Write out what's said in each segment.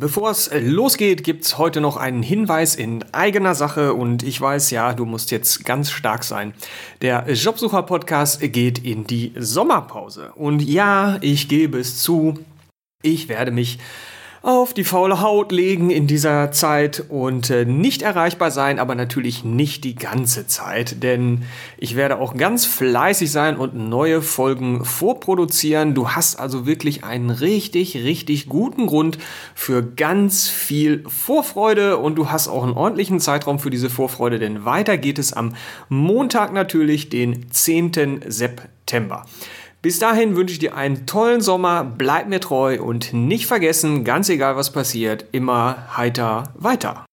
Bevor es losgeht, gibt's heute noch einen Hinweis in eigener Sache und ich weiß, ja, du musst jetzt ganz stark sein. Der Jobsucher-Podcast geht in die Sommerpause. Und ja, ich gebe es zu, ich werde mich auf die faule Haut legen in dieser Zeit und äh, nicht erreichbar sein, aber natürlich nicht die ganze Zeit, denn ich werde auch ganz fleißig sein und neue Folgen vorproduzieren. Du hast also wirklich einen richtig, richtig guten Grund für ganz viel Vorfreude und du hast auch einen ordentlichen Zeitraum für diese Vorfreude, denn weiter geht es am Montag natürlich, den 10. September. Bis dahin wünsche ich dir einen tollen Sommer, bleib mir treu und nicht vergessen, ganz egal was passiert, immer heiter weiter.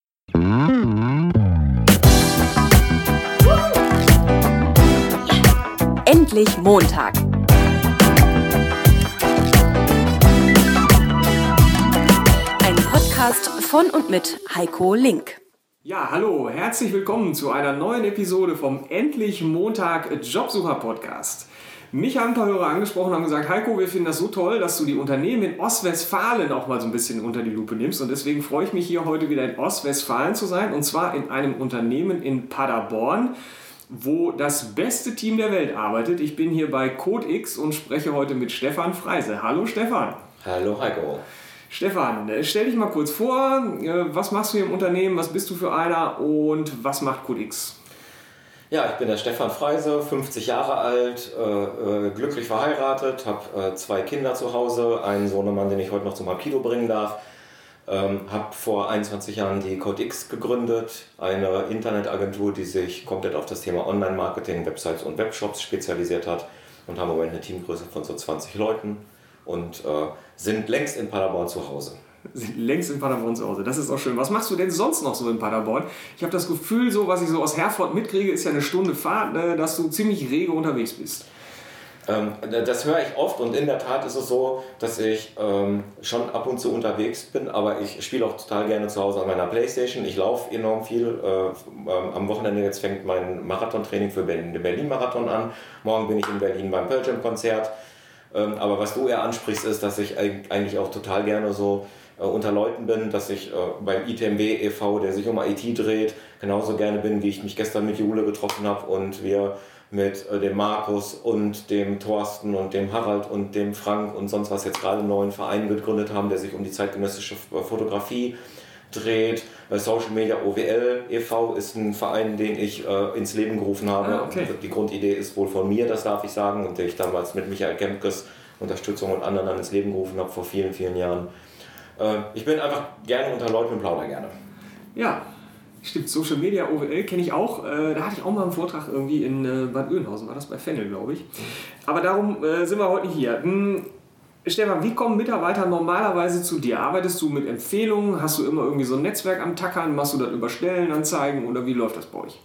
Endlich Montag. Ein Podcast von und mit Heiko Link. Ja, hallo, herzlich willkommen zu einer neuen Episode vom Endlich Montag Jobsucher Podcast. Mich haben ein paar Hörer angesprochen und haben gesagt, Heiko, wir finden das so toll, dass du die Unternehmen in Ostwestfalen auch mal so ein bisschen unter die Lupe nimmst. Und deswegen freue ich mich hier heute wieder in Ostwestfalen zu sein. Und zwar in einem Unternehmen in Paderborn, wo das beste Team der Welt arbeitet. Ich bin hier bei CodeX und spreche heute mit Stefan Freise. Hallo Stefan. Hallo Heiko. Stefan, äh, stell dich mal kurz vor, äh, was machst du hier im Unternehmen, was bist du für einer und was macht CodeX? Ja, ich bin der Stefan Freise, 50 Jahre alt, äh, äh, glücklich verheiratet, habe äh, zwei Kinder zu Hause, einen Sohnemann, den ich heute noch zum Rapido bringen darf. Ähm, habe vor 21 Jahren die CodeX gegründet, eine Internetagentur, die sich komplett auf das Thema Online-Marketing, Websites und Webshops spezialisiert hat und haben im Moment eine Teamgröße von so 20 Leuten und äh, sind längst in Paderborn zu Hause sind längst in Paderborn zu Hause. Das ist auch schön. Was machst du denn sonst noch so in Paderborn? Ich habe das Gefühl, so was ich so aus Herford mitkriege, ist ja eine Stunde Fahrt, ne, dass du ziemlich rege unterwegs bist. Ähm, das höre ich oft und in der Tat ist es so, dass ich ähm, schon ab und zu unterwegs bin, aber ich spiele auch total gerne zu Hause an meiner Playstation. Ich laufe enorm viel. Äh, ähm, am Wochenende jetzt fängt mein Marathontraining für den Berlin-Marathon an. Morgen bin ich in Berlin beim Pearl Jam-Konzert. Ähm, aber was du eher ansprichst, ist, dass ich eigentlich auch total gerne so unter Leuten bin, dass ich äh, beim ITMW e.V., der sich um IT dreht, genauso gerne bin, wie ich mich gestern mit Jule getroffen habe und wir mit äh, dem Markus und dem Thorsten und dem Harald und dem Frank und sonst was jetzt gerade einen neuen Verein gegründet haben, der sich um die zeitgenössische Fotografie dreht. Social Media OWL e.V. ist ein Verein, den ich äh, ins Leben gerufen habe. Ah, okay. Die Grundidee ist wohl von mir, das darf ich sagen, und den ich damals mit Michael Kempkes Unterstützung und anderen ins Leben gerufen habe vor vielen, vielen Jahren. Äh, ich bin einfach gerne unter Leuten und plaudere gerne. Ja, stimmt. Social Media OWL kenne ich auch. Äh, da hatte ich auch mal einen Vortrag irgendwie in äh, Bad Oeynhausen, war das bei Fennel, glaube ich. Aber darum sind wir heute hier. Hm, Stefan, wie kommen Mitarbeiter normalerweise zu dir? Arbeitest du mit Empfehlungen? Hast du immer irgendwie so ein Netzwerk am Tackern? Machst du das über Stellenanzeigen oder wie läuft das bei euch?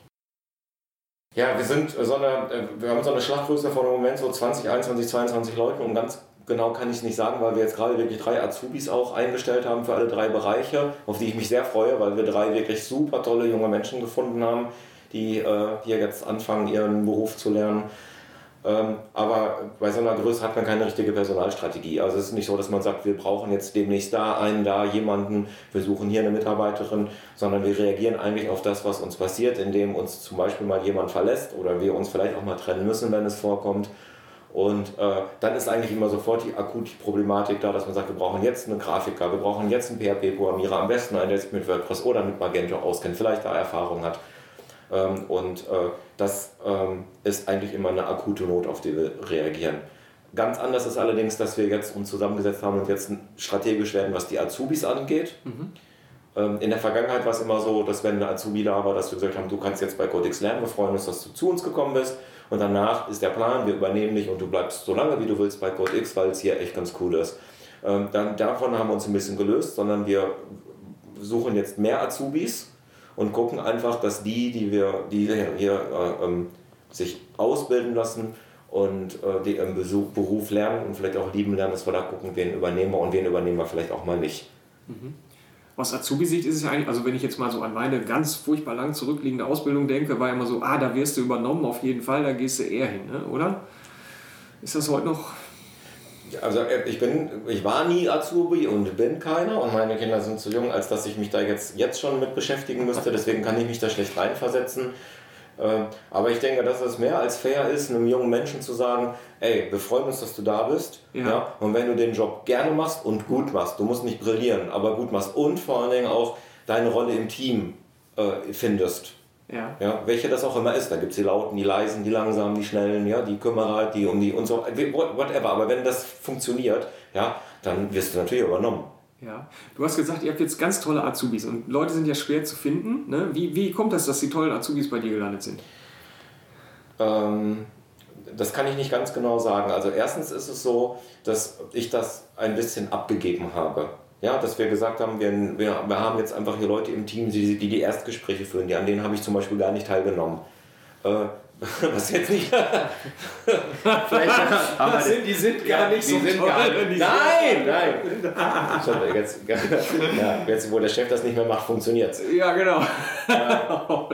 Ja, wir sind so eine, wir haben so eine Schlachtgröße von im Moment so 20, 21, 22 Leuten und ganz genau kann ich nicht sagen, weil wir jetzt gerade wirklich drei Azubis auch eingestellt haben für alle drei Bereiche, auf die ich mich sehr freue, weil wir drei wirklich super tolle junge Menschen gefunden haben, die äh, hier jetzt anfangen, ihren Beruf zu lernen. Ähm, aber bei so einer Größe hat man keine richtige Personalstrategie. Also es ist nicht so, dass man sagt, wir brauchen jetzt demnächst da einen, da jemanden, wir suchen hier eine Mitarbeiterin, sondern wir reagieren eigentlich auf das, was uns passiert, indem uns zum Beispiel mal jemand verlässt oder wir uns vielleicht auch mal trennen müssen, wenn es vorkommt und äh, dann ist eigentlich immer sofort die akute Problematik da, dass man sagt, wir brauchen jetzt einen Grafiker, wir brauchen jetzt einen PHP-Programmierer, am besten einen, der sich mit WordPress oder mit Magento auskennt, vielleicht da Erfahrung hat. Ähm, und äh, das ähm, ist eigentlich immer eine akute Not, auf die wir reagieren. Ganz anders ist allerdings, dass wir jetzt uns zusammengesetzt haben und jetzt strategisch werden, was die Azubis angeht. Mhm. Ähm, in der Vergangenheit war es immer so, dass wenn eine Azubi da war, dass wir gesagt haben, du kannst jetzt bei Codex lernen, wir freuen uns, dass du zu uns gekommen bist und danach ist der Plan, wir übernehmen dich und du bleibst so lange wie du willst bei Code X, weil es hier echt ganz cool ist. Ähm, dann, davon haben wir uns ein bisschen gelöst, sondern wir suchen jetzt mehr Azubis und gucken einfach, dass die, die wir, die hier äh, ähm, sich ausbilden lassen und äh, die im Besuch, Beruf lernen und vielleicht auch lieben lernen, dass wir da gucken, wen übernehmen wir und wen übernehmen wir vielleicht auch mal nicht. Mhm aus Azubi-Sicht ist es eigentlich, also wenn ich jetzt mal so an meine ganz furchtbar lang zurückliegende Ausbildung denke, war immer so, ah, da wirst du übernommen, auf jeden Fall, da gehst du eher hin, ne? oder? Ist das heute noch? Also äh, ich bin, ich war nie Azubi und bin keiner und meine Kinder sind zu jung, als dass ich mich da jetzt, jetzt schon mit beschäftigen müsste. Deswegen kann ich mich da schlecht reinversetzen. Äh, aber ich denke, dass es mehr als fair ist, einem jungen Menschen zu sagen, ey, wir freuen uns, dass du da bist. Ja. ja. Und wenn du den Job gerne machst und gut machst, du musst nicht brillieren, aber gut machst und vor allen Dingen auch deine Rolle im Team äh, findest. Ja. ja. Welche das auch immer ist. Da gibt es die Lauten, die Leisen, die Langsamen, die Schnellen, ja, die Kümmerer, die um die und so, whatever. Aber wenn das funktioniert, ja, dann wirst du natürlich übernommen. Ja, du hast gesagt, ihr habt jetzt ganz tolle Azubis und Leute sind ja schwer zu finden. Ne? Wie, wie kommt das, dass die tollen Azubis bei dir gelandet sind? Ähm, das kann ich nicht ganz genau sagen. Also erstens ist es so, dass ich das ein bisschen abgegeben habe. Ja, dass wir gesagt haben, wir, wir, wir haben jetzt einfach hier Leute im Team, die die, die Erstgespräche führen. Die, an denen habe ich zum Beispiel gar nicht teilgenommen. Äh, was jetzt nicht. Vielleicht aber das sind, die sind gar nicht die so sind toll. Gar, nein, nein. jetzt, ja, jetzt, wo der Chef das nicht mehr macht, funktioniert es. Ja, genau.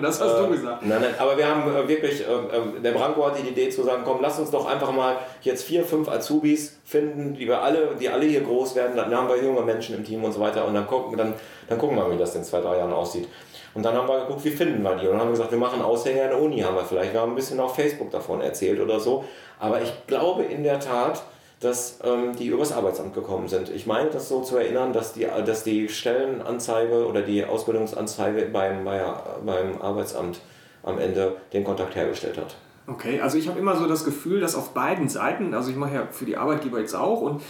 das hast äh, du gesagt. Nein, nein, aber wir haben äh, wirklich, äh, äh, der Branko hatte die Idee zu sagen, komm, lass uns doch einfach mal jetzt vier, fünf Azubis finden, die wir alle, die alle hier groß werden. Dann haben wir junge Menschen im Team und so weiter und dann gucken, dann, dann gucken wir mal, wie das in zwei, drei Jahren aussieht. Und dann haben wir geguckt, wie finden wir die? Und dann haben wir gesagt, wir machen Aushänge an der Uni, haben wir vielleicht. Wir haben ein bisschen auf Facebook davon erzählt oder so. Aber ich glaube in der Tat, dass ähm, die übers Arbeitsamt gekommen sind. Ich meine das so zu erinnern, dass die, dass die Stellenanzeige oder die Ausbildungsanzeige beim, bei, beim Arbeitsamt am Ende den Kontakt hergestellt hat. Okay, also ich habe immer so das Gefühl, dass auf beiden Seiten, also ich mache ja für die Arbeitgeber jetzt auch, und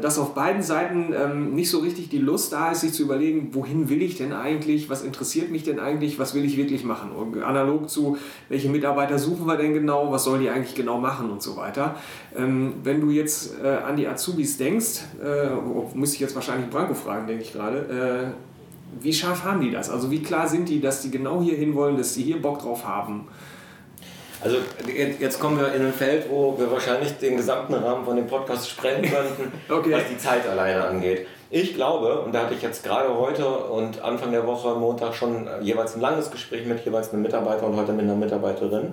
dass auf beiden Seiten ähm, nicht so richtig die Lust da ist, sich zu überlegen, wohin will ich denn eigentlich, was interessiert mich denn eigentlich, was will ich wirklich machen. Und analog zu, welche Mitarbeiter suchen wir denn genau, was sollen die eigentlich genau machen und so weiter. Ähm, wenn du jetzt äh, an die Azubis denkst, äh, muss ich jetzt wahrscheinlich Branko fragen, denke ich gerade, äh, wie scharf haben die das? Also wie klar sind die, dass die genau hier hin wollen, dass sie hier Bock drauf haben? Also jetzt kommen wir in ein Feld, wo wir wahrscheinlich den gesamten Rahmen von dem Podcast sprengen könnten, okay. was die Zeit alleine angeht. Ich glaube, und da hatte ich jetzt gerade heute und Anfang der Woche, Montag, schon jeweils ein langes Gespräch mit jeweils einem Mitarbeiter und heute mit einer Mitarbeiterin.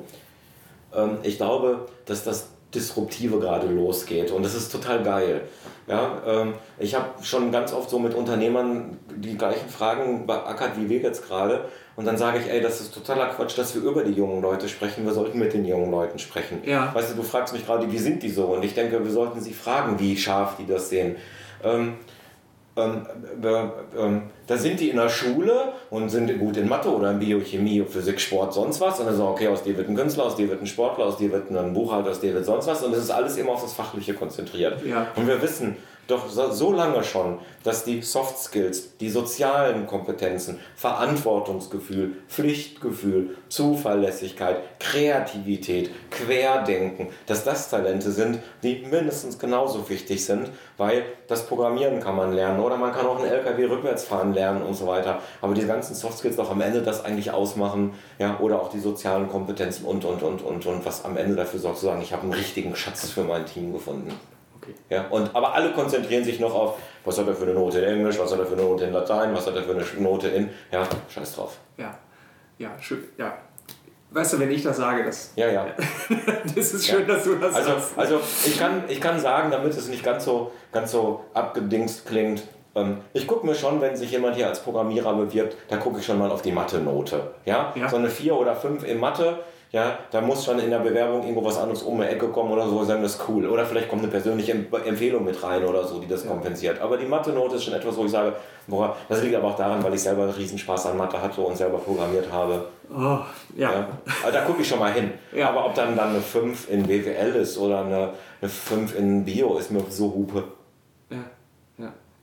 Ähm, ich glaube, dass das Disruptive gerade losgeht und das ist total geil. Ja, ähm, ich habe schon ganz oft so mit Unternehmern die gleichen Fragen beackert wie wir jetzt gerade und dann sage ich, ey, das ist totaler Quatsch, dass wir über die jungen Leute sprechen, wir sollten mit den jungen Leuten sprechen. Ja. Weißt du, du fragst mich gerade, wie sind die so und ich denke, wir sollten sie fragen, wie scharf die das sehen. Ähm, ähm, ähm, da sind die in der Schule und sind gut in Mathe oder in Biochemie, Physik, Sport, sonst was. Und dann sagen, okay, aus dir wird ein Künstler, aus dir wird ein Sportler, aus dir wird ein Buchhalter, aus dir wird sonst was. Und es ist alles immer auf das Fachliche konzentriert. Ja. Und wir wissen, doch so lange schon, dass die Soft Skills, die sozialen Kompetenzen, Verantwortungsgefühl, Pflichtgefühl, Zuverlässigkeit, Kreativität, Querdenken, dass das Talente sind, die mindestens genauso wichtig sind, weil das Programmieren kann man lernen oder man kann auch einen LKW rückwärts fahren lernen und so weiter. Aber diese ganzen Soft Skills doch am Ende das eigentlich ausmachen, ja, oder auch die sozialen Kompetenzen und und und und und was am Ende dafür sorgt zu sagen, ich habe einen richtigen Schatz für mein Team gefunden. Okay. Ja, und, aber alle konzentrieren sich noch auf, was hat er für eine Note in Englisch, was hat er für eine Note in Latein, was hat er für eine Note in, ja, scheiß drauf. Ja, ja, schön, ja. Weißt du, wenn ich das sage, das, ja, ja. das ist schön, ja. dass du das also, sagst. Also ich kann, ich kann sagen, damit es nicht ganz so, ganz so abgedingst klingt, ähm, ich gucke mir schon, wenn sich jemand hier als Programmierer bewirbt, da gucke ich schon mal auf die Mathe-Note. Ja? ja? So eine 4 oder 5 in Mathe, ja, da muss schon in der Bewerbung irgendwo was anderes um die Ecke kommen oder so, sagen das ist cool. Oder vielleicht kommt eine persönliche Empfehlung mit rein oder so, die das ja. kompensiert. Aber die Mathe-Note ist schon etwas, wo ich sage, boah, das liegt aber auch daran, weil ich selber einen Riesenspaß an Mathe hatte und selber programmiert habe. Oh, ja. ja. Also da gucke ich schon mal hin. Ja. Aber ob dann, dann eine 5 in BWL ist oder eine, eine 5 in Bio, ist mir so Hupe.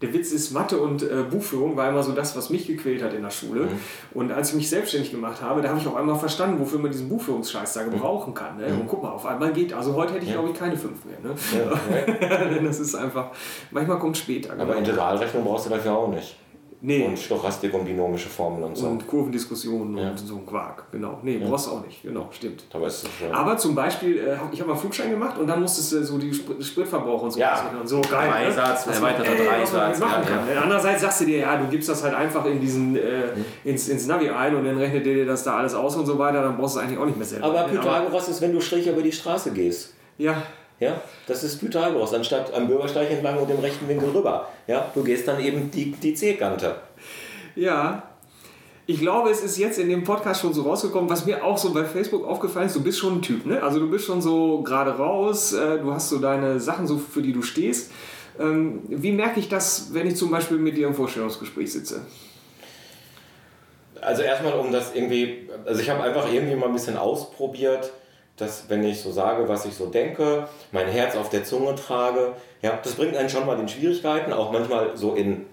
Der Witz ist, Mathe und äh, Buchführung war immer so das, was mich gequält hat in der Schule. Mhm. Und als ich mich selbstständig gemacht habe, da habe ich auch einmal verstanden, wofür man diesen Buchführungsscheiß da gebrauchen kann. Ne? Mhm. Und guck mal, auf einmal geht, also heute hätte ich ja. glaube ich keine fünf mehr. Ne? Ja, das ist einfach, manchmal kommt später. Aber genau. Integralrechnung brauchst du dafür auch nicht. Nee. Und Stochastik und binomische Formeln und so. Und Kurvendiskussionen ja. und so ein Quark. Genau. Nee, ja. brauchst du auch nicht. Genau, stimmt. Aber, ist das Aber zum Beispiel, äh, ich habe mal Flugschein gemacht und dann musstest du so die Spritverbrauch und so. Ja. Und so geil. Dreisatz, ne? erweiterter Dreisatz. Ja, ja. Andererseits sagst du dir, ja, du gibst das halt einfach in diesen, äh, mhm. ins, ins Navi ein und dann rechnet dir das da alles aus und so weiter, dann brauchst du es eigentlich auch nicht mehr selber. Aber Pythagoras ist, wenn du schräg über die Straße gehst. Ja. Ja, das ist Pythagoras, anstatt am Bürgersteig entlang und im rechten Winkel rüber. Ja, du gehst dann eben die, die C-Kante. Ja, ich glaube, es ist jetzt in dem Podcast schon so rausgekommen, was mir auch so bei Facebook aufgefallen ist, du bist schon ein Typ, ne? Also du bist schon so gerade raus, äh, du hast so deine Sachen, so für die du stehst. Ähm, wie merke ich das, wenn ich zum Beispiel mit dir im Vorstellungsgespräch sitze? Also erstmal um das irgendwie, also ich habe einfach irgendwie mal ein bisschen ausprobiert, dass wenn ich so sage, was ich so denke, mein Herz auf der Zunge trage, ja, das bringt einen schon mal in Schwierigkeiten, auch manchmal so in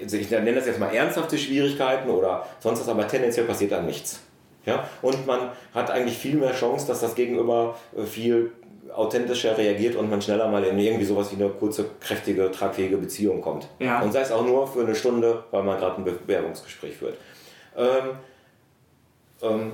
also ich nenne das jetzt mal ernsthafte Schwierigkeiten oder sonst was, aber tendenziell passiert dann nichts. Ja? Und man hat eigentlich viel mehr Chance, dass das Gegenüber äh, viel authentischer reagiert und man schneller mal in irgendwie sowas wie eine kurze, kräftige, tragfähige Beziehung kommt. Ja. Und sei es auch nur für eine Stunde, weil man gerade ein Bewerbungsgespräch führt. Ähm, ähm,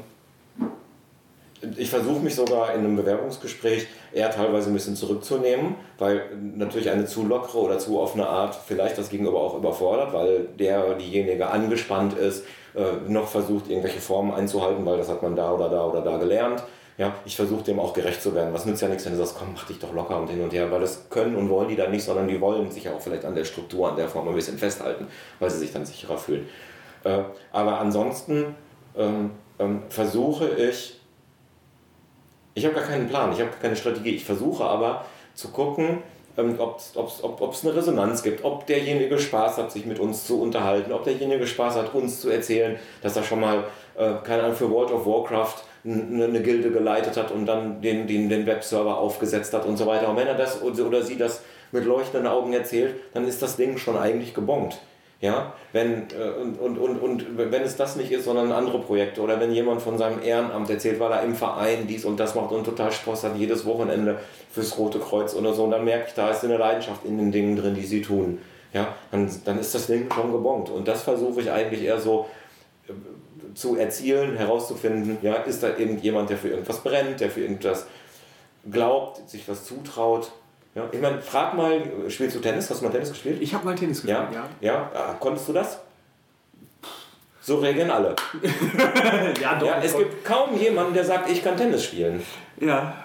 ich versuche mich sogar in einem Bewerbungsgespräch eher teilweise ein bisschen zurückzunehmen, weil natürlich eine zu lockere oder zu offene Art vielleicht das Gegenüber auch überfordert, weil der diejenige angespannt ist, äh, noch versucht, irgendwelche Formen einzuhalten, weil das hat man da oder da oder da gelernt. Ja, ich versuche dem auch gerecht zu werden. Was nützt ja nichts, wenn du sagst, komm, mach dich doch locker und hin und her, weil das können und wollen die dann nicht, sondern die wollen sich ja auch vielleicht an der Struktur, an der Form ein bisschen festhalten, weil sie sich dann sicherer fühlen. Äh, aber ansonsten ähm, ähm, versuche ich, ich habe gar keinen Plan, ich habe keine Strategie. Ich versuche aber zu gucken, ähm, ob es eine Resonanz gibt, ob derjenige Spaß hat, sich mit uns zu unterhalten, ob derjenige Spaß hat, uns zu erzählen, dass er schon mal, äh, keine Ahnung, für World of Warcraft eine, eine Gilde geleitet hat und dann den, den, den Webserver aufgesetzt hat und so weiter. Und wenn er das oder sie das mit leuchtenden Augen erzählt, dann ist das Ding schon eigentlich gebongt. Ja, wenn, äh, und, und, und, und wenn es das nicht ist, sondern andere Projekte oder wenn jemand von seinem Ehrenamt erzählt, weil er im Verein dies und das macht und total Spaß hat, jedes Wochenende fürs Rote Kreuz oder so, und dann merke ich, da ist eine Leidenschaft in den Dingen drin, die sie tun. Ja, dann, dann ist das Ding schon gebongt. Und das versuche ich eigentlich eher so äh, zu erzielen, herauszufinden, ja, ist da irgendjemand, der für irgendwas brennt, der für irgendwas glaubt, sich was zutraut ja, ich meine, frag mal, spielst du Tennis? Hast du mal Tennis gespielt? Ich habe mal Tennis gespielt, ja. Ja, ja. Ah, konntest du das? So reagieren alle. ja, doch. Ja, es gibt kaum jemanden, der sagt, ich kann Tennis spielen. Ja.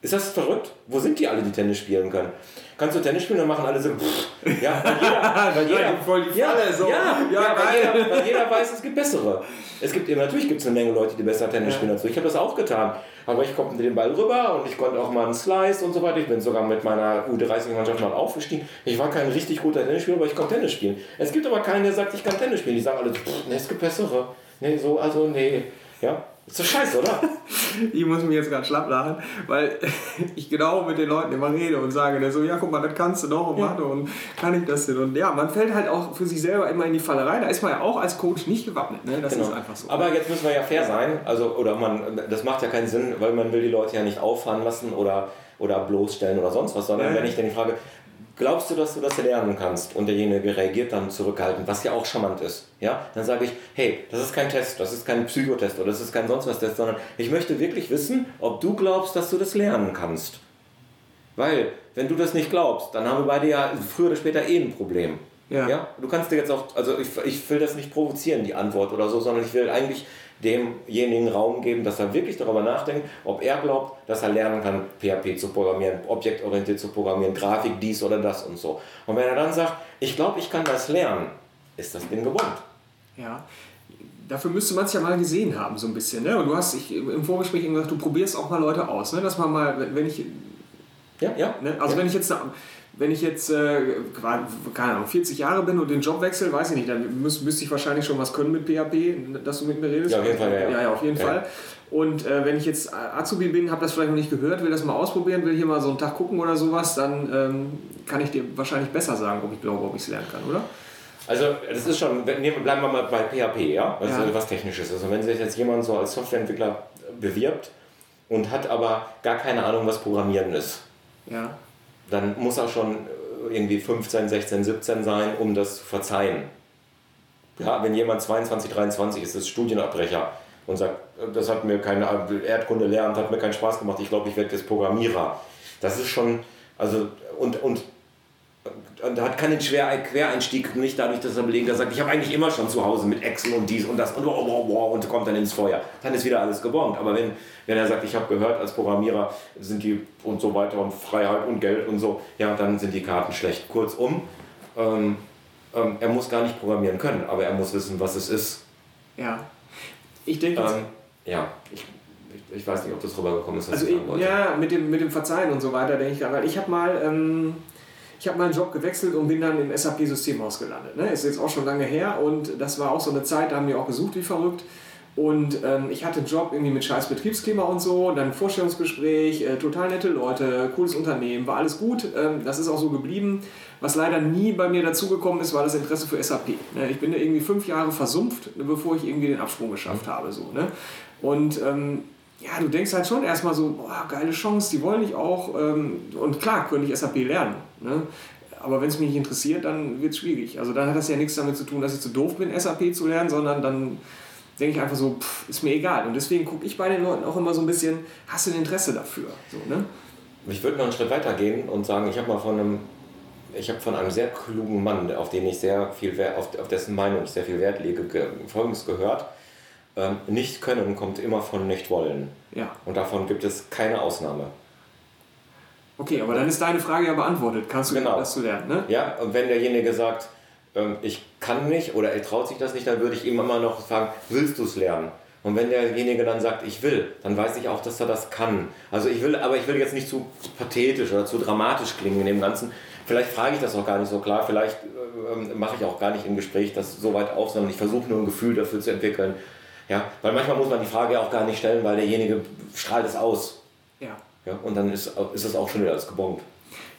Ist das verrückt? Wo sind die alle, die Tennis spielen können? Kannst du Tennis spielen, dann machen alle so. Pff. Ja, weil jeder, weil jeder, voll die Falle, ja, so. ja, ja, ja weil, jeder, weil jeder weiß, es gibt bessere. Es gibt eben, natürlich gibt es eine Menge Leute, die besser Tennis spielen als du. Ich habe das auch getan. Aber ich konnte den Ball rüber und ich konnte auch mal einen Slice und so weiter. Ich bin sogar mit meiner U30-Mannschaft mal aufgestiegen. Ich war kein richtig guter Tennisspieler, aber ich konnte Tennis spielen. Es gibt aber keinen, der sagt, ich kann Tennis spielen. Die sagen alle, nee, es gibt bessere. Nee, so, also nee. Ja, ist doch scheiße, oder? ich muss mich jetzt gerade schlapp lachen, weil ich genau mit den Leuten immer rede und sage, der so, ja, guck mal, das kannst du doch und ja. und kann ich das denn? Und ja, man fällt halt auch für sich selber immer in die Fallerei. Da ist man ja auch als Coach nicht gewappnet. Ne? Das genau. ist einfach so. Aber jetzt müssen wir ja fair sein. Also, oder man, das macht ja keinen Sinn, weil man will die Leute ja nicht auffahren lassen oder oder bloßstellen oder sonst was, sondern ja. wenn ich dann die Frage, glaubst du, dass du das lernen kannst? Und derjenige reagiert dann zurückhaltend, was ja auch charmant ist. Ja? Dann sage ich, hey, das ist kein Test, das ist kein Psychotest oder das ist kein sonst was Test, sondern ich möchte wirklich wissen, ob du glaubst, dass du das lernen kannst. Weil, wenn du das nicht glaubst, dann haben wir beide ja früher oder später eh ein Problem. Ja. ja. Du kannst dir jetzt auch, also ich, ich will das nicht provozieren, die Antwort oder so, sondern ich will eigentlich demjenigen Raum geben, dass er wirklich darüber nachdenkt, ob er glaubt, dass er lernen kann, PHP zu programmieren, objektorientiert zu programmieren, Grafik, dies oder das und so. Und wenn er dann sagt, ich glaube, ich kann das lernen, ist das Ding gewohnt. Ja. Dafür müsste man es ja mal gesehen haben, so ein bisschen. Ne? Und du hast ich, im Vorgespräch gesagt, du probierst auch mal Leute aus. Ne? Dass man mal, wenn ich. Ja, ja. Ne? Also, ja. wenn ich jetzt wenn ich jetzt, äh, keine Ahnung, 40 Jahre bin und den Job wechsle, weiß ich nicht, dann müß, müsste ich wahrscheinlich schon was können mit PHP, dass du mit mir redest. Ja, auf jeden Fall, ja. Ja, ja auf jeden ja. Fall. Und äh, wenn ich jetzt Azubi bin, habe das vielleicht noch nicht gehört, will das mal ausprobieren, will hier mal so einen Tag gucken oder sowas, dann ähm, kann ich dir wahrscheinlich besser sagen, ob ich glaube, ob ich es lernen kann, oder? Also das ist schon, bleiben wir mal bei PHP, ja, was, ja. was Technisches ist. Also wenn sich jetzt jemand so als Softwareentwickler bewirbt und hat aber gar keine Ahnung, was Programmieren ist, ja dann muss er schon äh, irgendwie 15, 16, 17 sein, um das zu verzeihen. Ja, wenn jemand 22, 23 ist, ist Studienabbrecher und sagt, äh, das hat mir keine Erdkunde lernt, hat mir keinen Spaß gemacht, ich glaube, ich werde jetzt Programmierer. Das ist schon, also, und, und und hat keinen Schwer Quereinstieg, nicht dadurch, dass er belegt, er sagt, ich habe eigentlich immer schon zu Hause mit Excel und dies und das und wow, wow, wow, und kommt dann ins Feuer. Dann ist wieder alles gebongt. Aber wenn, wenn er sagt, ich habe gehört, als Programmierer sind die und so weiter und Freiheit und Geld und so, ja, dann sind die Karten schlecht. Kurzum, ähm, ähm, er muss gar nicht programmieren können, aber er muss wissen, was es ist. Ja. Ich denke. Ähm, ja, ich, ich, weiß nicht, ob das rübergekommen ist. Also ich, ja, mit dem, mit dem Verzeihen und so weiter, denke ich, weil ich habe mal. Ähm ich habe meinen Job gewechselt und bin dann im SAP-Systemhaus gelandet. Ne? Ist jetzt auch schon lange her und das war auch so eine Zeit, da haben wir auch gesucht wie verrückt. Und ähm, ich hatte einen Job irgendwie mit scheiß Betriebsklima und so, dann ein Vorstellungsgespräch, äh, total nette Leute, cooles Unternehmen, war alles gut. Ähm, das ist auch so geblieben. Was leider nie bei mir dazugekommen ist, war das Interesse für SAP. Ne? Ich bin da irgendwie fünf Jahre versumpft, bevor ich irgendwie den Absprung geschafft mhm. habe. So, ne? Und ähm, ja, du denkst halt schon erstmal so, boah, geile Chance, die wollen ich auch. Ähm, und klar, könnte ich SAP lernen. Ne? Aber wenn es mich nicht interessiert, dann wird es schwierig. Also dann hat das ja nichts damit zu tun, dass ich zu doof bin, SAP zu lernen, sondern dann denke ich einfach so, pff, ist mir egal. Und deswegen gucke ich bei den Leuten auch immer so ein bisschen, hast du ein Interesse dafür? So, ne? Ich würde noch einen Schritt weiter gehen und sagen, ich habe mal von einem, ich habe von einem sehr klugen Mann, auf den ich sehr viel Wert, auf, auf dessen Meinung ich sehr viel Wert lege, Folgendes gehört. Ähm, nicht können kommt immer von nicht wollen. Ja. Und davon gibt es keine Ausnahme. Okay, aber dann ist deine Frage ja beantwortet. Kannst du genau. das zu lernen, ne? Ja, und wenn derjenige sagt, ähm, ich kann nicht oder er traut sich das nicht, dann würde ich ihm immer noch fragen, willst du es lernen? Und wenn derjenige dann sagt, ich will, dann weiß ich auch, dass er das kann. Also ich will, aber ich will jetzt nicht zu pathetisch oder zu dramatisch klingen in dem Ganzen. Vielleicht frage ich das auch gar nicht so klar, vielleicht äh, mache ich auch gar nicht im Gespräch das so weit auf, sondern ich versuche nur ein Gefühl dafür zu entwickeln. Ja, weil manchmal muss man die Frage auch gar nicht stellen, weil derjenige strahlt es aus. Ja. ja und dann ist, ist es auch schon wieder alles gebongt.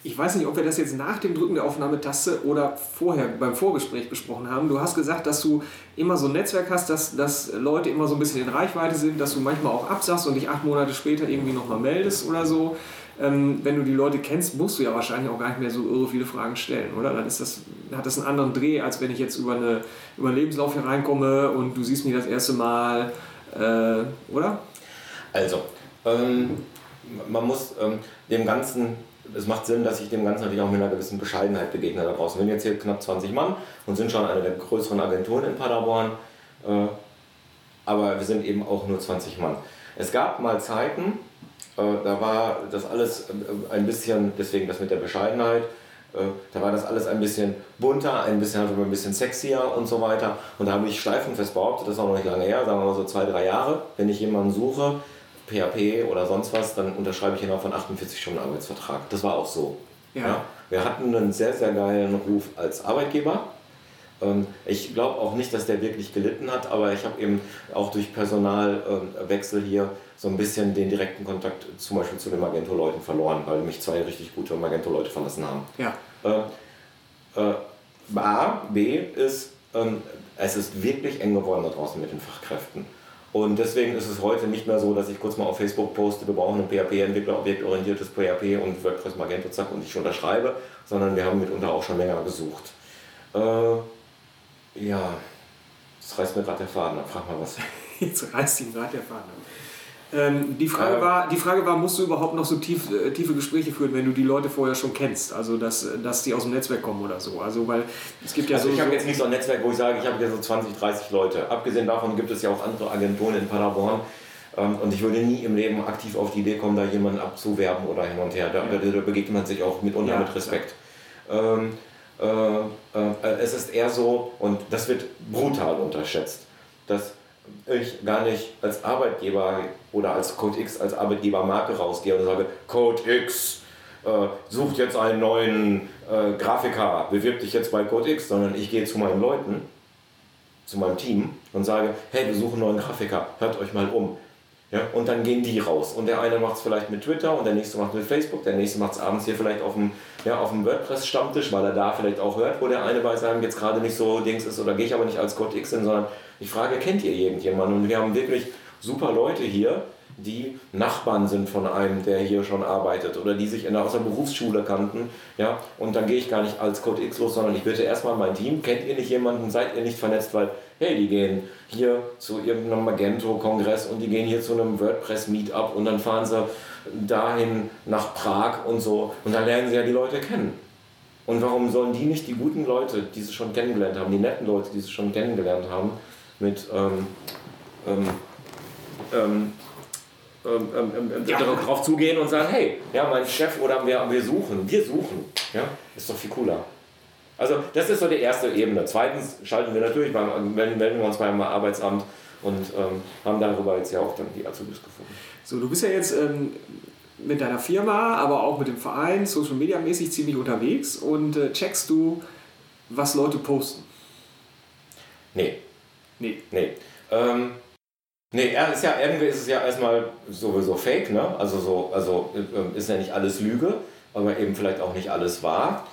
Ich weiß nicht, ob wir das jetzt nach dem Drücken der Aufnahmetaste oder vorher beim Vorgespräch besprochen haben. Du hast gesagt, dass du immer so ein Netzwerk hast, dass, dass Leute immer so ein bisschen in Reichweite sind, dass du manchmal auch absagst und dich acht Monate später irgendwie nochmal meldest oder so. Ähm, wenn du die Leute kennst, musst du ja wahrscheinlich auch gar nicht mehr so irre viele Fragen stellen, oder? Dann ist das, hat das einen anderen Dreh, als wenn ich jetzt über, eine, über einen Lebenslauf hier reinkomme und du siehst mich das erste Mal, äh, oder? Also, ähm, man muss ähm, dem Ganzen es macht Sinn, dass ich dem Ganzen natürlich auch mit einer gewissen Bescheidenheit begegne da draußen. Wir sind jetzt hier knapp 20 Mann und sind schon eine der größeren Agenturen in Paderborn, äh, aber wir sind eben auch nur 20 Mann. Es gab mal Zeiten, da war das alles äh, ein bisschen, deswegen das mit der Bescheidenheit, da war das alles ein bisschen bunter, ein bisschen, ein bisschen sexier und so weiter. Und da habe ich steif und fest behauptet, das ist auch noch nicht lange her, sagen wir mal so zwei, drei Jahre, wenn ich jemanden suche, PHP oder sonst was, dann unterschreibe ich innerhalb von 48 Stunden Arbeitsvertrag. Das war auch so. Ja. ja. Wir hatten einen sehr, sehr geilen Ruf als Arbeitgeber. Ähm, ich glaube auch nicht, dass der wirklich gelitten hat, aber ich habe eben auch durch Personalwechsel hier so ein bisschen den direkten Kontakt zum Beispiel zu den Magento-Leuten verloren, weil mich zwei richtig gute Magento-Leute verlassen haben. Ja. Äh, äh, A, B ist, ähm, es ist wirklich eng geworden da draußen mit den Fachkräften. Und deswegen ist es heute nicht mehr so, dass ich kurz mal auf Facebook poste, wir brauchen einen PHP-Entwickler, objektorientiertes PHP und WordPress Magento, zack, und ich unterschreibe, sondern wir haben mitunter auch schon länger gesucht. Äh, ja, das reißt mir gerade der Faden ab, frag mal was. Jetzt reißt ihm gerade der Faden ab. Ähm, die, Frage äh, war, die Frage war, musst du überhaupt noch so tief, äh, tiefe Gespräche führen, wenn du die Leute vorher schon kennst? Also, dass, dass die aus dem Netzwerk kommen oder so. Also, weil es gibt ja also so. Ich habe jetzt nicht so ein Netzwerk, wo ich sage, ich habe hier so 20, 30 Leute. Abgesehen davon gibt es ja auch andere Agenturen in Paderborn. Ähm, und ich würde nie im Leben aktiv auf die Idee kommen, da jemanden abzuwerben oder hin und her. Da, ja. da, da begegnet man sich auch mitunter ja, mit Respekt. Ähm, äh, äh, es ist eher so, und das wird brutal unterschätzt, dass ich gar nicht als Arbeitgeber oder als Code X als Arbeitgebermarke rausgehe und sage, Code X äh, sucht jetzt einen neuen äh, Grafiker, bewirb dich jetzt bei Code X, sondern ich gehe zu meinen Leuten, zu meinem Team und sage, hey, wir suchen einen neuen Grafiker, hört euch mal um. Ja, und dann gehen die raus. Und der eine macht es vielleicht mit Twitter und der nächste macht es mit Facebook, der nächste macht es abends hier vielleicht auf dem, ja, auf dem WordPress-Stammtisch, weil er da vielleicht auch hört, wo der eine bei seinem jetzt gerade nicht so Dings ist oder gehe ich aber nicht als Code X hin, sondern ich frage, kennt ihr irgendjemanden? Und wir haben wirklich super Leute hier, die Nachbarn sind von einem, der hier schon arbeitet oder die sich in der, aus der Berufsschule kannten. Ja? Und dann gehe ich gar nicht als Code X los, sondern ich bitte erstmal mein Team, kennt ihr nicht jemanden, seid ihr nicht vernetzt, weil, hey, die gehen hier zu irgendeinem Magento-Kongress und die gehen hier zu einem WordPress-Meetup und dann fahren sie dahin nach Prag und so und dann lernen sie ja die Leute kennen. Und warum sollen die nicht die guten Leute, die sie schon kennengelernt haben, die netten Leute, die sie schon kennengelernt haben, mit ähm, ähm, ähm, ähm, ähm, ähm, Ja. darauf zugehen und sagen, hey, ja, mein Chef oder wir, wir suchen, wir suchen. Ja, ist doch viel cooler. Also das ist so die erste Ebene. Zweitens schalten wir natürlich, beim, melden, melden wir uns beim Arbeitsamt und ähm, haben darüber jetzt ja auch dann die Azubis gefunden. So, du bist ja jetzt ähm, mit deiner Firma, aber auch mit dem Verein, Social Media mäßig ziemlich unterwegs und äh, checkst du, was Leute posten? Nee, Nee. nee. Nee, er ist ja, irgendwie ist es ja erstmal sowieso fake, ne? Also so, also ähm, ist ja nicht alles Lüge, aber eben vielleicht auch nicht alles wahr.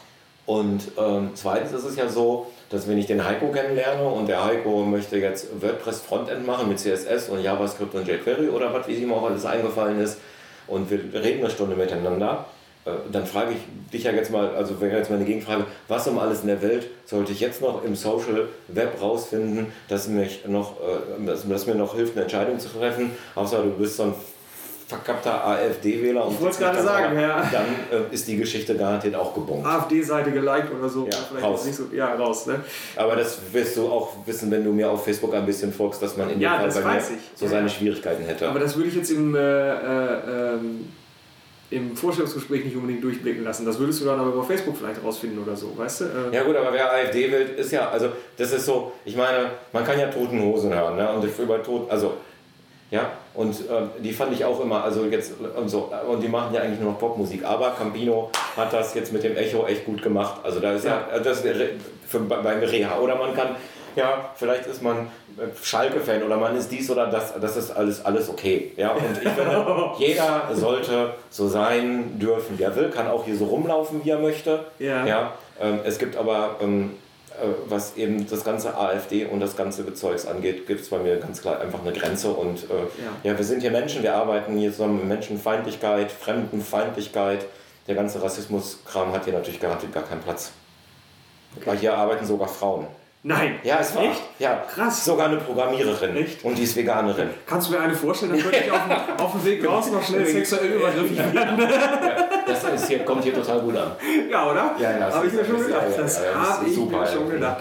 Und ähm, zweitens ist es ja so, dass wenn ich den Heiko kennenlerne und der Heiko möchte jetzt WordPress Frontend machen mit CSS und JavaScript und jQuery oder was, wie ihm auch alles eingefallen ist und wir reden eine Stunde miteinander, äh, dann frage ich dich ja jetzt mal, also wäre jetzt meine Gegenfrage, was um alles in der Welt sollte ich jetzt noch im Social Web rausfinden, das, mich noch, äh, das, das mir noch hilft, eine Entscheidung zu treffen, außer du bist so ein verkappter AfD-Wähler Ich wollte es dann- gerade sagen, ja. dann äh, ist die Geschichte garantiert auch gebongt. AfD-Seite geliked oder so. Ja, vielleicht raus. nicht so. Ja, raus. Ne? Aber das wirst du auch wissen, wenn du mir auf Facebook ein bisschen folgst, dass man in dem Ja, Fall bei mir ich. so seine Schwierigkeiten hätte. Aber das würde ich jetzt im, äh, äh, ähm, im Vorstellungsgespräch nicht unbedingt durchblicken lassen. Das würdest du dann aber über Facebook vielleicht rausfinden oder so, weißt du? Äh, Ja gut, aber wer AfD will, ist ja, also das ist so, ich meine, man kann ja Toten Hosen hören, ne? Und ich- über Tod, also ja, und ähm, die fand ich auch immer, also jetzt und so, und die machen ja eigentlich nur noch Popmusik. Aber Campino hat das jetzt mit dem Echo echt gut gemacht. Also da ist ja, Ja. das wäre für, beim Reha. Oder man kann, ja, vielleicht ist man äh, Schalke-Fan oder man ist dies oder das, das ist alles, alles okay. Ja, und ich finde, jeder sollte so sein dürfen, wie er will, kann auch hier so rumlaufen, wie er möchte. Ja. ja ähm, es gibt aber, ähm, äh, was eben das ganze AfD und das ganze Zeugs angeht, gibt es bei mir ganz klar einfach eine Grenze. Und äh, ja. wir sind hier Menschen, wir arbeiten hier zusammen mit Menschenfeindlichkeit, Fremdenfeindlichkeit. Der ganze Rassismuskram hat hier natürlich garantiert gar keinen Platz. Weil hier arbeiten sogar Frauen. Nein. Ja, es war. Echt? Ja, Krass. Sogar eine Programmiererin. Echt? Und die ist Veganerin. Kannst du mir eine vorstellen? Dann könnte ich auf, dem- auf dem Weg raus noch schnell sexuell übergriffig werden. Das ist hier, kommt hier total gut an. Ja, oder? Ja, ja, das Habe ich mir schon gedacht. Das habe ich mir schon gedacht.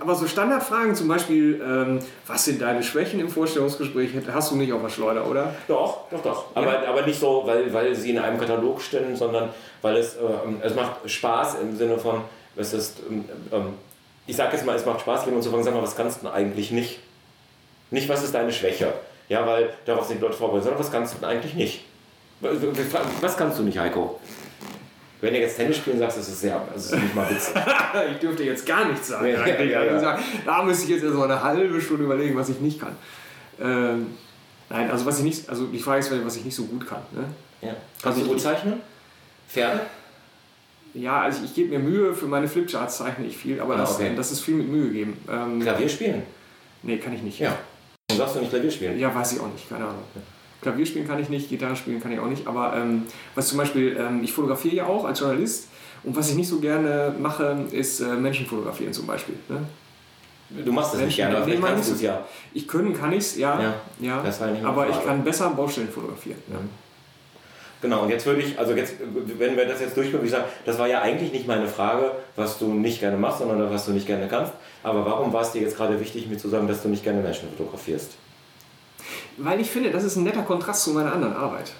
Aber so Standardfragen zum Beispiel, ähm, was sind deine Schwächen im Vorstellungsgespräch? Hast du nicht auf der Schleuder, oder? Doch, doch, doch. Aber, aber nicht so, weil, weil sie in einem Katalog stehen, sondern weil es, ähm, es macht Spaß im Sinne von, es ist, ähm, ähm, ich sage jetzt mal, es macht Spaß, jemand zu fragen, sag mal, was kannst du denn eigentlich nicht? Nicht, was ist deine Schwäche? Ja, weil darauf sind die Leute vorbereitet, sondern was kannst du denn eigentlich nicht? Was kannst du nicht, Heiko? Wenn du jetzt Tennis spielen sagst, ist es sehr, das ist nicht mal witzig. ich dürfte jetzt gar nichts sagen. Ja, eigentlich. ja, ja. Also sagen, Da müsste ich jetzt erst mal eine halbe Stunde überlegen, was ich nicht kann. Ähm, nein, also was ich nicht, also die Frage ist, was ich nicht so gut kann. Ne? Ja. Kannst du ich- gut zeichnen? Pferde? Ja, also ich, ich gebe mir Mühe, für meine Flipcharts zeichne ich viel, aber Ah, das, okay. das ist viel mit Mühe geben. Ähm, Klavier spielen? nee, kann ich nicht. Ja. Warum sagst du nicht Klavier spielen? Ja, weiß ich auch nicht, keine Ahnung. Klavier spielen kann ich nicht, Gitarre spielen kann ich auch nicht, aber ähm, was zum Beispiel, ähm, ich fotografiere ja auch als Journalist und was ich nicht so gerne mache, ist äh, Menschen fotografieren zum Beispiel. Ne? Du machst das nicht gerne, aber vielleicht kannst du es ja. Ich können kann ich es, ja, Ja, ja, das meine aber ich kann besser Baustellen fotografieren. Ja. Genau, und jetzt würde ich, also jetzt, wenn wir das jetzt durchführen, würde ich sagen, das war ja eigentlich nicht meine Frage, was du nicht gerne machst, sondern was du nicht gerne kannst. Aber warum war es dir jetzt gerade wichtig, mir zu sagen, dass du nicht gerne Menschen fotografierst? Weil ich finde, das ist ein netter Kontrast zu meiner anderen Arbeit.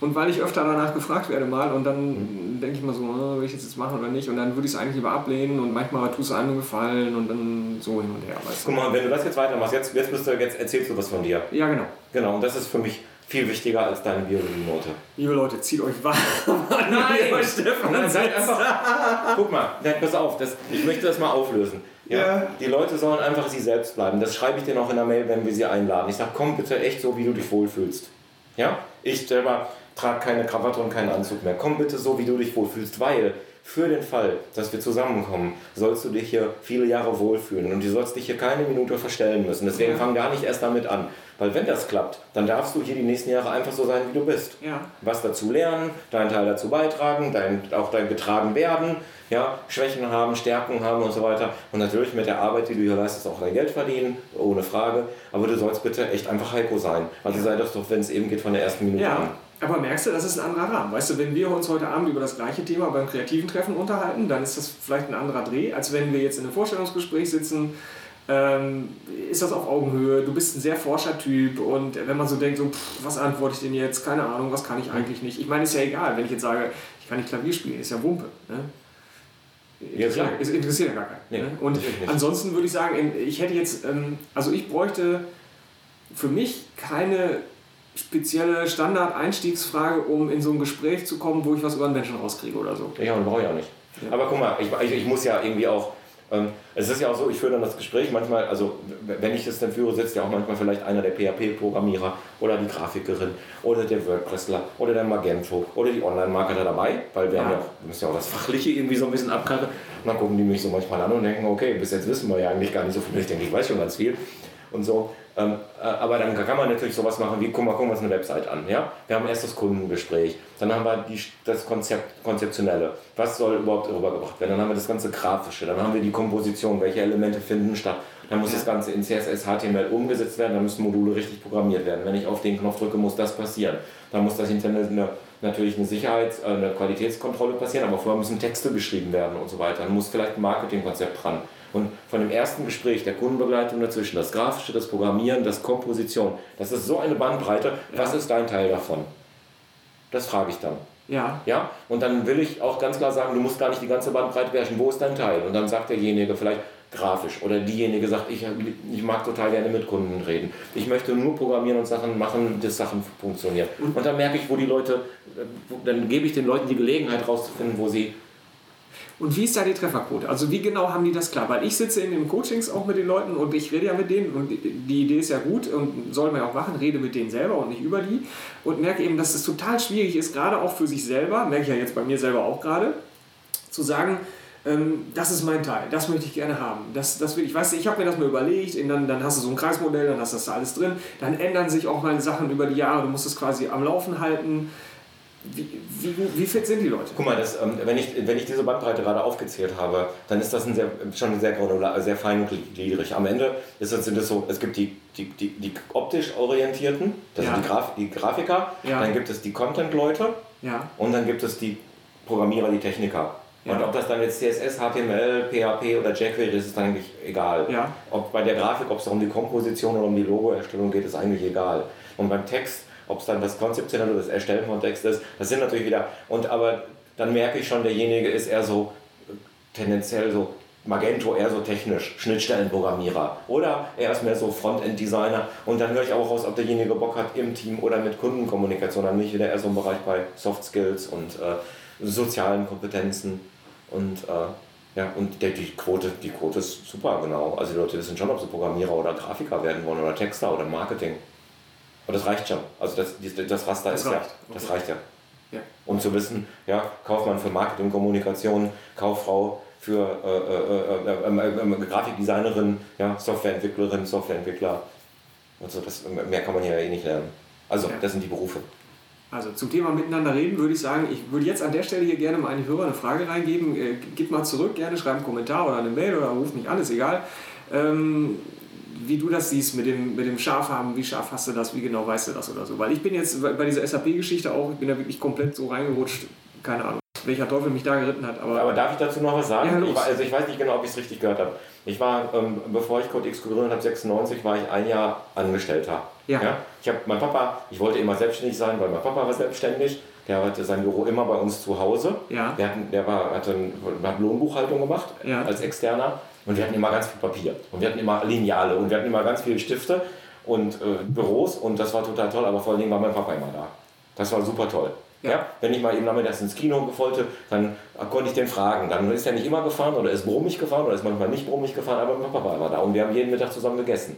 Und weil ich öfter danach gefragt werde mal und dann Mhm. denke ich mal so, äh, will ich das jetzt machen oder nicht und dann würde ich es eigentlich lieber ablehnen und manchmal tust du einem gefallen und dann so hin und her. Weißt? Guck mal, wenn du das jetzt weitermachst, jetzt, jetzt, bist du, jetzt erzählst du was von dir. Ja, genau. Genau, und das ist für mich viel wichtiger als deine Biologie-Note. Liebe Leute, zieht euch warm an. Nein! Stefan, Nein, seid einfach. Guck mal, nein, pass auf, das, ich möchte das mal auflösen. Ja, Ja. Die Leute sollen einfach sie selbst bleiben. Das schreibe ich dir noch in der Mail, wenn wir sie einladen. Ich sage, komm bitte echt so, wie du dich wohlfühlst. Ja? Ich selber trage keine Krawatte und keinen Anzug mehr. Komm bitte so, wie du dich wohlfühlst, weil für den Fall, dass wir zusammenkommen, sollst du dich hier viele Jahre wohlfühlen und du sollst dich hier keine Minute verstellen müssen. Deswegen Ja. fang gar nicht erst damit an. Weil wenn das klappt, dann darfst du hier die nächsten Jahre einfach so sein, wie du bist Ja. was dazu lernen, deinen Teil dazu beitragen, dein, auch dein getragen werden, ja, Schwächen haben, Stärken haben und so weiter. Und natürlich mit der Arbeit, die du hier leistest, auch dein Geld verdienen, ohne Frage. Aber du sollst bitte echt einfach Heiko sein. Also sei das doch, wenn es eben geht, von der ersten Minute Ja. an. Aber merkst du, das ist ein anderer Rahmen. Weißt du, wenn wir uns heute Abend über das gleiche Thema beim kreativen Treffen unterhalten, dann ist das vielleicht ein anderer Dreh, als wenn wir jetzt in einem Vorstellungsgespräch sitzen. Ähm, ist das auf Augenhöhe? Du bist ein sehr Forschertyp und wenn man so denkt, so, pff, was antworte ich denn jetzt? Keine Ahnung, was kann ich eigentlich nicht? Ich meine, ist ja egal, wenn ich jetzt sage, ich kann nicht Klavier spielen, ist ja Wumpe. Ne? Ja, klar. Es interessiert ja gar keinen. Nee, ne? Und ansonsten würde ich sagen, ich hätte jetzt, ähm, also ich bräuchte für mich keine spezielle Standard-Einstiegsfrage, um in so ein Gespräch zu kommen, wo ich was über einen Menschen rauskriege oder so. Ja, und brauche ich auch nicht. Aber guck mal, ich, ich, ich muss ja irgendwie auch. Ähm, es ist ja auch so, ich führe dann das Gespräch manchmal, also wenn ich das dann führe, sitzt ja auch manchmal vielleicht einer der PHP-Programmierer oder die Grafikerin oder der WordPressler oder der Magento oder die Online-Marketer dabei, weil wir, haben ja auch, wir müssen ja auch das Fachliche irgendwie so ein bisschen abkarren. Und dann gucken die mich so manchmal an und denken, okay, bis jetzt wissen wir ja eigentlich gar nicht so viel. Ich denke, ich weiß schon ganz viel und so. Ähm, äh, aber dann kann man natürlich sowas machen wie, guck mal, gucken wir uns eine Website an. Ja? Wir haben erst das Kundengespräch, dann haben wir die, das Konzept, Konzeptionelle. Was soll überhaupt rübergebracht werden? Dann haben wir das ganze Grafische, dann haben wir die Komposition, welche Elemente finden statt. Dann muss das Ganze in CSS, HTML umgesetzt werden, dann müssen Module richtig programmiert werden. Wenn ich auf den Knopf drücke, muss das passieren. Dann muss das hinter eine, natürlich eine Sicherheits-, äh, eine Qualitätskontrolle passieren, aber vorher müssen Texte geschrieben werden und so weiter. Dann muss vielleicht ein Marketingkonzept dran. Und von dem ersten Gespräch, der Kundenbegleitung dazwischen, das Grafische, das Programmieren, das Komposition, das ist so eine Bandbreite. Was ist dein Teil davon? Das frage ich dann. Ja, Ja? Und dann will ich auch ganz klar sagen, du musst gar nicht die ganze Bandbreite beherrschen. Wo ist dein Teil? Und dann sagt derjenige vielleicht grafisch oder diejenige sagt, ich, ich mag total gerne mit Kunden reden. Ich möchte nur programmieren und Sachen machen, dass Sachen funktionieren. Und dann merke ich, wo die Leute, dann gebe ich den Leuten die Gelegenheit rauszufinden, wo sie Und wie ist da die Trefferquote? Also wie genau haben die das klar? Weil ich sitze in den Coachings auch mit den Leuten und ich rede ja mit denen und die- Idee ist ja gut und soll man ja auch machen, rede mit denen selber und nicht über die und merke eben, dass es total schwierig ist, gerade auch für sich selber, merke ich ja jetzt bei mir selber auch gerade, zu sagen, ähm, das ist mein Teil, das möchte ich gerne haben. Das, das will ich, weißt du, ich habe mir das mal überlegt, dann, dann hast du so ein Kreismodell, dann hast du das da alles drin, dann ändern sich auch mal Sachen über die Jahre, du musst es quasi am Laufen halten. Wie, wie, wie fit sind die Leute? Guck mal, das, ähm, wenn, ich, wenn ich diese Bandbreite gerade aufgezählt habe, dann ist das ein sehr, schon sehr granular, sehr feingliedrig. Am Ende ist das, sind es so, es gibt die, die, die, die optisch Orientierten, das Ja. sind die, Graf, die Grafiker, Ja. dann gibt es die Content-Leute Ja, und dann gibt es die Programmierer, die Techniker. Und ob das dann jetzt CSS, HTML, PHP oder jQuery ist, ist dann eigentlich egal. Ob bei der Grafik, ob es um die Komposition oder um die Logoerstellung geht, ist eigentlich egal. Und beim Text, ob es dann das Konzeptionelle oder das Erstellen von Text ist, das sind natürlich wieder. Und aber dann merke ich schon, derjenige ist eher so tendenziell so Magento eher so technisch, Schnittstellenprogrammierer. Oder er ist mehr so Frontend-Designer. Und dann höre ich auch raus, ob derjenige Bock hat im Team oder mit Kundenkommunikation. Dann bin ich wieder eher so im Bereich bei Soft Skills und äh, sozialen Kompetenzen. Und äh, ja, und der, die, Quote, die Quote ist super, genau. Also die Leute wissen schon, ob sie Programmierer oder Grafiker werden wollen oder Texter oder Marketing. Und das reicht schon. Also das, das, Raster Das ist reicht. ja, das Okay. reicht ja. ja. Und zu wissen, ja, Kaufmann für Marketing, Kommunikation, Kauffrau für äh, äh, äh, äh, äh, äh, Grafikdesignerin, ja, Softwareentwicklerin, Softwareentwickler. Und so, das, mehr kann man hier eh nicht lernen. Also, Ja. das sind die Berufe. Also zum Thema miteinander reden würde ich sagen, ich würde jetzt an der Stelle hier gerne mal einen Hörer eine Frage reingeben. Äh, gib mal zurück, gerne schreib einen Kommentar oder eine Mail oder ruf mich an, ist egal. Ähm, wie du das siehst mit dem, mit dem Scharf haben, wie scharf hast du das, wie genau weißt du das oder so. Weil ich bin jetzt bei dieser SAP-Geschichte auch, ich bin da wirklich komplett so reingerutscht, keine Ahnung, welcher Teufel mich da geritten hat. Aber, Aber darf ich dazu noch was sagen? Ja, ich, also ich weiß nicht genau, ob ich es richtig gehört habe. Ich war, ähm, bevor ich Code X gegründet habe, 96, war ich ein Jahr Angestellter. Ja. Ich habe mein Papa, ich wollte immer selbstständig sein, weil mein Papa war selbstständig. Der hatte sein Büro immer bei uns zu Hause. Ja. Der, hatten, der war, hatte hat Lohnbuchhaltung gemacht Ja. als Externer. Und wir hatten immer ganz viel Papier. Und wir hatten immer Lineale. Und wir hatten immer ganz viele Stifte und äh, Büros. Und das war total toll. Aber vor allen Dingen war mein Papa immer da. Das war super toll. Ja. Ja. Wenn ich mal eben nachmittags ins Kino wollte, dann konnte ich den fragen. Dann ist er nicht immer gefahren oder ist brummig gefahren oder ist manchmal nicht brummig gefahren, aber mein Papa war da und wir haben jeden Mittag zusammen gegessen.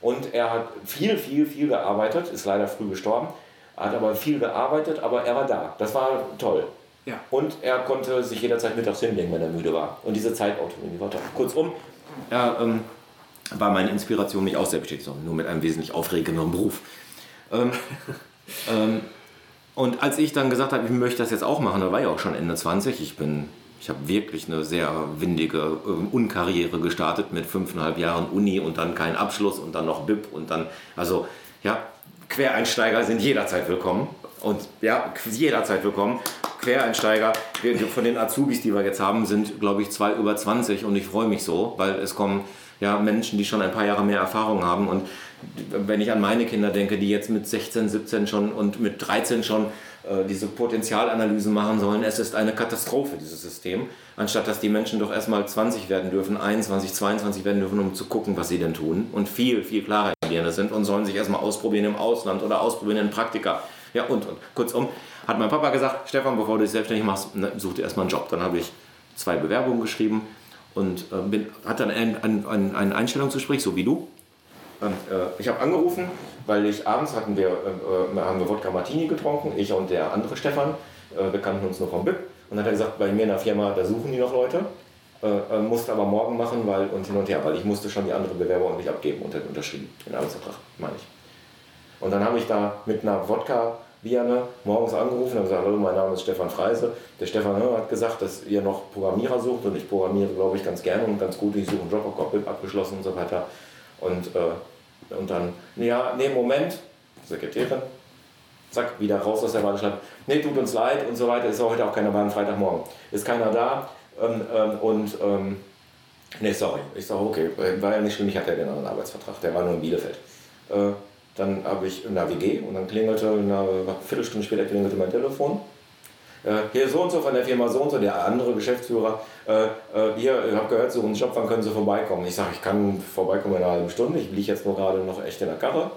Und er hat viel, viel, viel gearbeitet, ist leider früh gestorben, hat aber viel gearbeitet, aber er war da. Das war toll. Ja. Und er konnte sich jederzeit mittags hinlegen, wenn er müde war. Und diese Zeitautonomie war toll. Kurzum, er ähm, war meine Inspiration, mich auch selbstständig zu machen, nur mit einem wesentlich aufregenderen Beruf. Ähm, ähm, und als ich dann gesagt habe, ich möchte das jetzt auch machen, da war ich auch schon Ende 20. Ich bin, ich habe wirklich eine sehr windige ähm, Unkarriere gestartet mit fünfeinhalb Jahren Uni und dann keinen Abschluss und dann noch BIP und dann, also ja, Quereinsteiger sind jederzeit willkommen. Und ja, jederzeit willkommen. Quereinsteiger. Wir, von den Azubis, die wir jetzt haben, sind, glaube ich, zwei über 20 und ich freue mich so, weil es kommen ja Menschen, die schon ein paar Jahre mehr Erfahrung haben und wenn ich an meine Kinder denke, die jetzt mit 16, 17 schon und mit 13 schon äh, diese Potenzialanalysen machen sollen, es ist eine Katastrophe, dieses System. Anstatt dass die Menschen doch erstmal 20 werden dürfen, 21, 22 werden dürfen, um zu gucken, was sie denn tun und viel, viel klarer sind und sollen sich erstmal ausprobieren im Ausland oder ausprobieren in Praktika. Ja, und, und. Kurzum, hat mein Papa gesagt, Stefan, bevor du dich selbstständig machst, ne, such dir erstmal einen Job. Dann habe ich zwei Bewerbungen geschrieben und äh, bin, hatte dann ein, ein, ein Einstellungsgespräch, so wie du. Und, äh, ich habe angerufen, weil ich abends hatten wir, äh, haben wir Wodka Martini getrunken, ich und der andere Stefan, äh, wir kannten uns nur vom BIP. Und dann hat er gesagt, bei mir in der Firma, da suchen die noch Leute. Äh, äh, musste aber morgen machen, weil und hin und her, weil ich musste schon die andere Bewerbung nicht abgeben und hätte unterschrieben, den Arbeitsvertrag, meine ich. Und dann habe ich da mit einer Wodka Vierne morgens angerufen und gesagt, hallo, mein Name ist Stefan Freise. Der Stefan hat gesagt, dass ihr noch Programmierer sucht und ich programmiere, glaube ich, ganz gerne und ganz gut. Ich suche einen Job, habe abgeschlossen und so weiter. Und äh, und dann, ja, nee, Moment, Sekretärin, zack, wieder raus aus der Warteschleife. Nee, tut uns leid und so weiter, ist heute auch keiner da, Freitagmorgen. Ist keiner da ähm, ähm, und, ähm, nee, sorry. Ich sage, okay, war ja nicht schlimm, ich hatte ja den anderen Arbeitsvertrag, der war nur in Bielefeld. Äh, dann habe ich in der WG und dann klingelte, eine Viertelstunde später klingelte mein Telefon. Äh, hier so und so von der Firma so und so, der andere Geschäftsführer, äh, äh, hier, ich habe gehört, so einen Job, wann können Sie vorbeikommen? Ich sage, ich kann vorbeikommen in einer halben Stunde, ich liege jetzt nur gerade noch echt in der Karre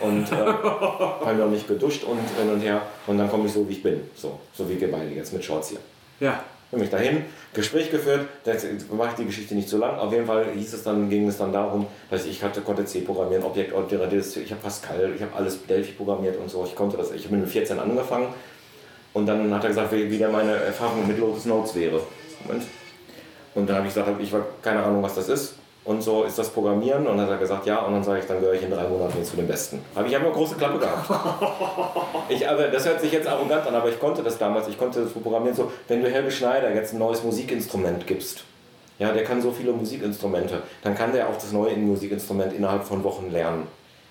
und äh, habe noch nicht geduscht und hin und her und dann komme ich so, wie ich bin, so, so wie wir beide jetzt mit Shorts hier. Ja. Bin mich dahin, Gespräch geführt, das mache ich die Geschichte nicht zu lang. Auf jeden Fall hieß es dann, ging es dann darum, dass ich hatte, konnte C programmieren, Objekt, ich habe Pascal, ich habe alles Delphi programmiert und so. Ich konnte das, ich bin mit 14 angefangen und dann hat er gesagt, wie, wie der meine Erfahrung mit Lotus Notes wäre. Moment. Und dann habe ich gesagt, ich habe keine Ahnung, was das ist. Und so ist das Programmieren. Und dann hat er gesagt, ja. Und dann sage ich, dann gehöre ich in drei Monaten zu den Besten. Habe ich einfach eine große Klappe gehabt. ich, aber das hört sich jetzt arrogant an, aber ich konnte das damals. Ich konnte das programmieren so, wenn du Helge Schneider jetzt ein neues Musikinstrument gibst, ja, der kann so viele Musikinstrumente, dann kann der auch das neue Musikinstrument innerhalb von Wochen lernen.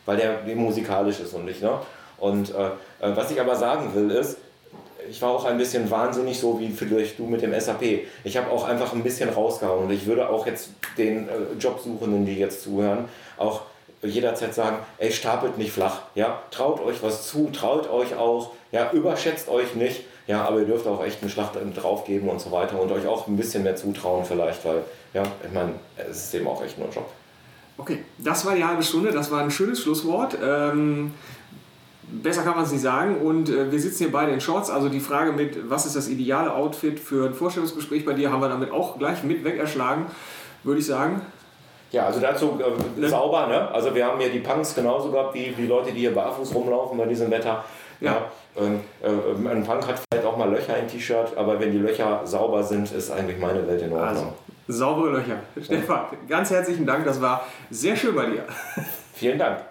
Weil der musikalisch ist und nicht, ne? Und äh, äh was ich aber sagen will ist, ich war auch ein bisschen wahnsinnig, so wie vielleicht du mit dem SAP. Ich habe auch einfach ein bisschen rausgehauen und ich würde auch jetzt den äh, Jobsuchenden, die jetzt zuhören, auch jederzeit sagen, ey, stapelt nicht flach, ja, traut euch was zu, traut euch auch, ja, überschätzt euch nicht, ja, aber ihr dürft auch echt eine Schlacht draufgeben und so weiter und euch auch ein bisschen mehr zutrauen vielleicht, weil, ja, ich meine, es ist eben auch echt nur ein Job. Okay, das war die halbe Stunde, das war ein schönes Schlusswort. Ähm, besser kann man es nicht sagen. Und äh, wir sitzen hier beide in Shorts. Also die Frage mit, was ist das ideale Outfit für ein Vorstellungsgespräch bei dir, haben wir damit auch gleich mit weg erschlagen, würde ich sagen. Ja, also dazu äh, ne? sauber, ne? Also wir haben hier die Punks genauso gehabt wie die Leute, die hier barfuß rumlaufen bei diesem Wetter. Ja. ja. Äh, ein Punk hat vielleicht auch mal Löcher im T-Shirt, aber wenn die Löcher sauber sind, ist eigentlich meine Welt in Ordnung. Also, saubere Löcher. Stefan, ganz herzlichen Dank, das war sehr schön bei dir. Vielen Dank.